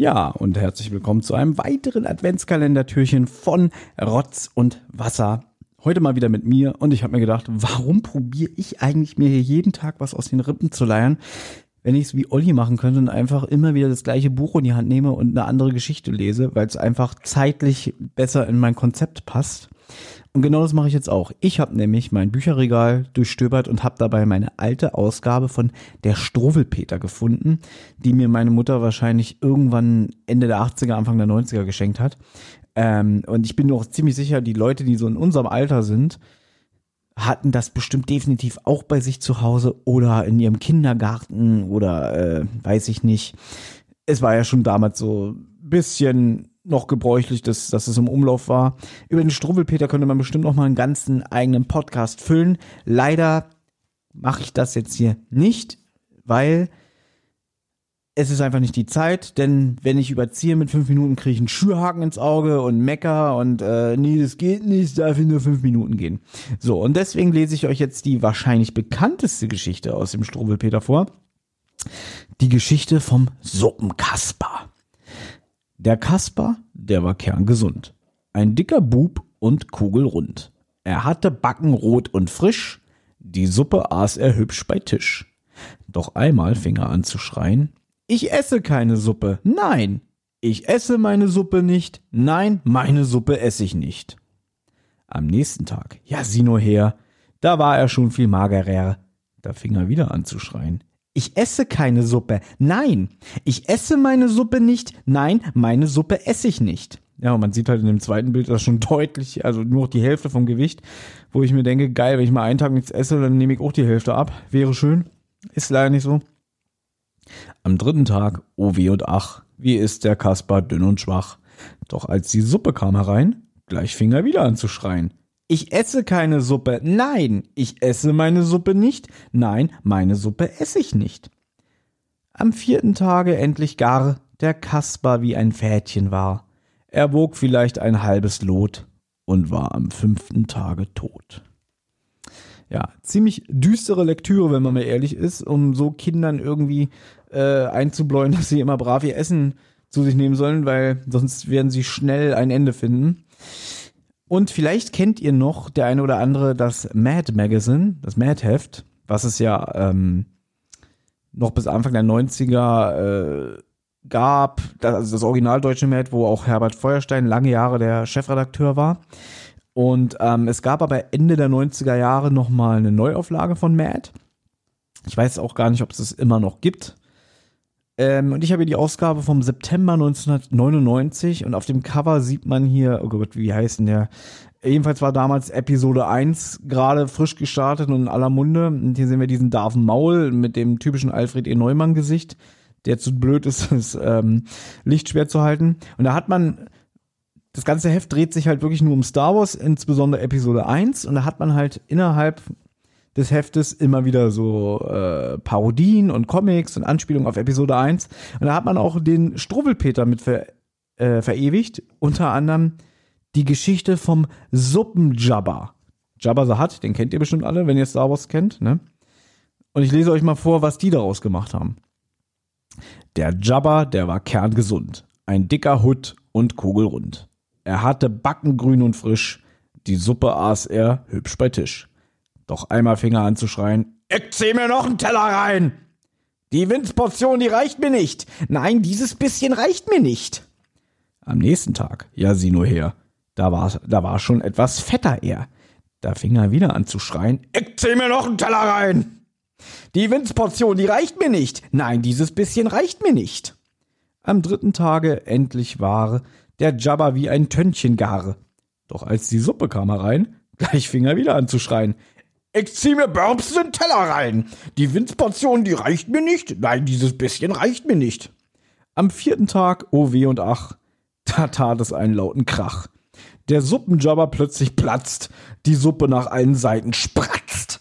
Ja, und herzlich willkommen zu einem weiteren Adventskalendertürchen von Rotz und Wasser. Heute mal wieder mit mir und ich habe mir gedacht, warum probiere ich eigentlich mir hier jeden Tag was aus den Rippen zu leiern, wenn ich es wie Olli machen könnte und einfach immer wieder das gleiche Buch in die Hand nehme und eine andere Geschichte lese, weil es einfach zeitlich besser in mein Konzept passt. Und genau das mache ich jetzt auch. Ich habe nämlich mein Bücherregal durchstöbert und habe dabei meine alte Ausgabe von Der Struwelpeter gefunden, die mir meine Mutter wahrscheinlich irgendwann Ende der 80er, Anfang der 90er geschenkt hat. Ähm, und ich bin mir auch ziemlich sicher, die Leute, die so in unserem Alter sind, hatten das bestimmt definitiv auch bei sich zu Hause oder in ihrem Kindergarten oder äh, weiß ich nicht. Es war ja schon damals so ein bisschen noch gebräuchlich, dass, dass es im Umlauf war. Über den Struwwelpeter könnte man bestimmt noch mal einen ganzen eigenen Podcast füllen. Leider mache ich das jetzt hier nicht, weil es ist einfach nicht die Zeit, denn wenn ich überziehe mit fünf Minuten, kriege ich einen Schürhaken ins Auge und Mecker und äh, nee, das geht nicht, darf nur fünf Minuten gehen. So, und deswegen lese ich euch jetzt die wahrscheinlich bekannteste Geschichte aus dem Struwwelpeter vor. Die Geschichte vom Suppenkasper. Der Kasper, der war kerngesund. Ein dicker Bub und kugelrund. Er hatte Backen rot und frisch, die Suppe aß er hübsch bei Tisch. Doch einmal fing er an zu schreien, ich esse keine Suppe, nein, ich esse meine Suppe nicht, nein, meine Suppe esse ich nicht. Am nächsten Tag, ja sieh nur her, da war er schon viel magerer. Da fing er wieder an zu schreien. Ich esse keine Suppe. Nein, ich esse meine Suppe nicht. Nein, meine Suppe esse ich nicht. Ja, und man sieht halt in dem zweiten Bild das schon deutlich, also nur noch die Hälfte vom Gewicht, wo ich mir denke, geil, wenn ich mal einen Tag nichts esse, dann nehme ich auch die Hälfte ab. Wäre schön. Ist leider nicht so. Am dritten Tag, oh weh und ach, wie ist der Kasper dünn und schwach. Doch als die Suppe kam herein, gleich fing er wieder an zu schreien. Ich esse keine Suppe. Nein, ich esse meine Suppe nicht. Nein, meine Suppe esse ich nicht. Am vierten Tage endlich gar der Kasper wie ein Fädchen war. Er wog vielleicht ein halbes Lot und war am fünften Tage tot. Ja, ziemlich düstere Lektüre, wenn man mal ehrlich ist, um so Kindern irgendwie äh, einzubläuen, dass sie immer brav ihr Essen zu sich nehmen sollen, weil sonst werden sie schnell ein Ende finden. Und vielleicht kennt ihr noch der eine oder andere das Mad Magazine, das Mad Heft, was es ja ähm, noch bis Anfang der 90er äh, gab, das, also das Original deutsche Mad, wo auch Herbert Feuerstein lange Jahre der Chefredakteur war. Und ähm, es gab aber Ende der 90er Jahre nochmal eine Neuauflage von Mad. Ich weiß auch gar nicht, ob es es immer noch gibt. Ähm, und ich habe hier die Ausgabe vom September 1999 und auf dem Cover sieht man hier, oh Gott, wie heißt denn der? Jedenfalls war damals Episode 1 gerade frisch gestartet und in aller Munde. Und hier sehen wir diesen Darth Maul mit dem typischen Alfred E. Neumann Gesicht, der zu blöd ist, das ähm, Licht schwer zu halten. Und da hat man, das ganze Heft dreht sich halt wirklich nur um Star Wars, insbesondere Episode 1. Und da hat man halt innerhalb des Heftes immer wieder so äh, Parodien und Comics und Anspielungen auf Episode 1. Und da hat man auch den Struwwelpeter mit ver, äh, verewigt. Unter anderem die Geschichte vom Suppenjabba. Jabba the Hutt, den kennt ihr bestimmt alle, wenn ihr Star Wars kennt. Ne? Und ich lese euch mal vor, was die daraus gemacht haben. Der Jabba, der war kerngesund. Ein dicker Hut und kugelrund. Er hatte Backen grün und frisch. Die Suppe aß er hübsch bei Tisch. Doch einmal fing er an zu schreien, ich zieh mir noch einen Teller rein! Die Windsportion, die reicht mir nicht! Nein, dieses bisschen reicht mir nicht! Am nächsten Tag, ja sieh nur her, da war, da war schon etwas fetter er. Da fing er wieder an zu schreien, ich zieh mir noch einen Teller rein! Die Windsportion, die reicht mir nicht! Nein, dieses bisschen reicht mir nicht! Am dritten Tage endlich war der Jabba wie ein Tönnchen gar. Doch als die Suppe kam herein, gleich fing er wieder an zu schreien, ich zieh mir Börbs den Teller rein. Die Windsportion, die reicht mir nicht. Nein, dieses bisschen reicht mir nicht. Am vierten Tag, oh weh und ach, da tat es einen lauten Krach. Der Suppenjabber plötzlich platzt, die Suppe nach allen Seiten spratzt.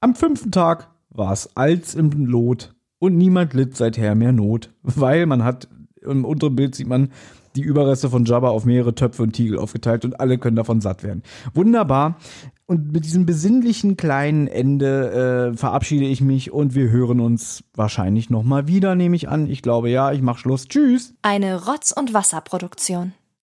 Am fünften Tag war es als im Lot und niemand litt seither mehr Not, weil man hat, im unteren Bild sieht man die Überreste von Jabba auf mehrere Töpfe und Tiegel aufgeteilt und alle können davon satt werden. Wunderbar. Und mit diesem besinnlichen kleinen Ende äh, verabschiede ich mich und wir hören uns wahrscheinlich nochmal wieder, nehme ich an. Ich glaube ja, ich mache Schluss. Tschüss. Eine Rotz- und Wasserproduktion.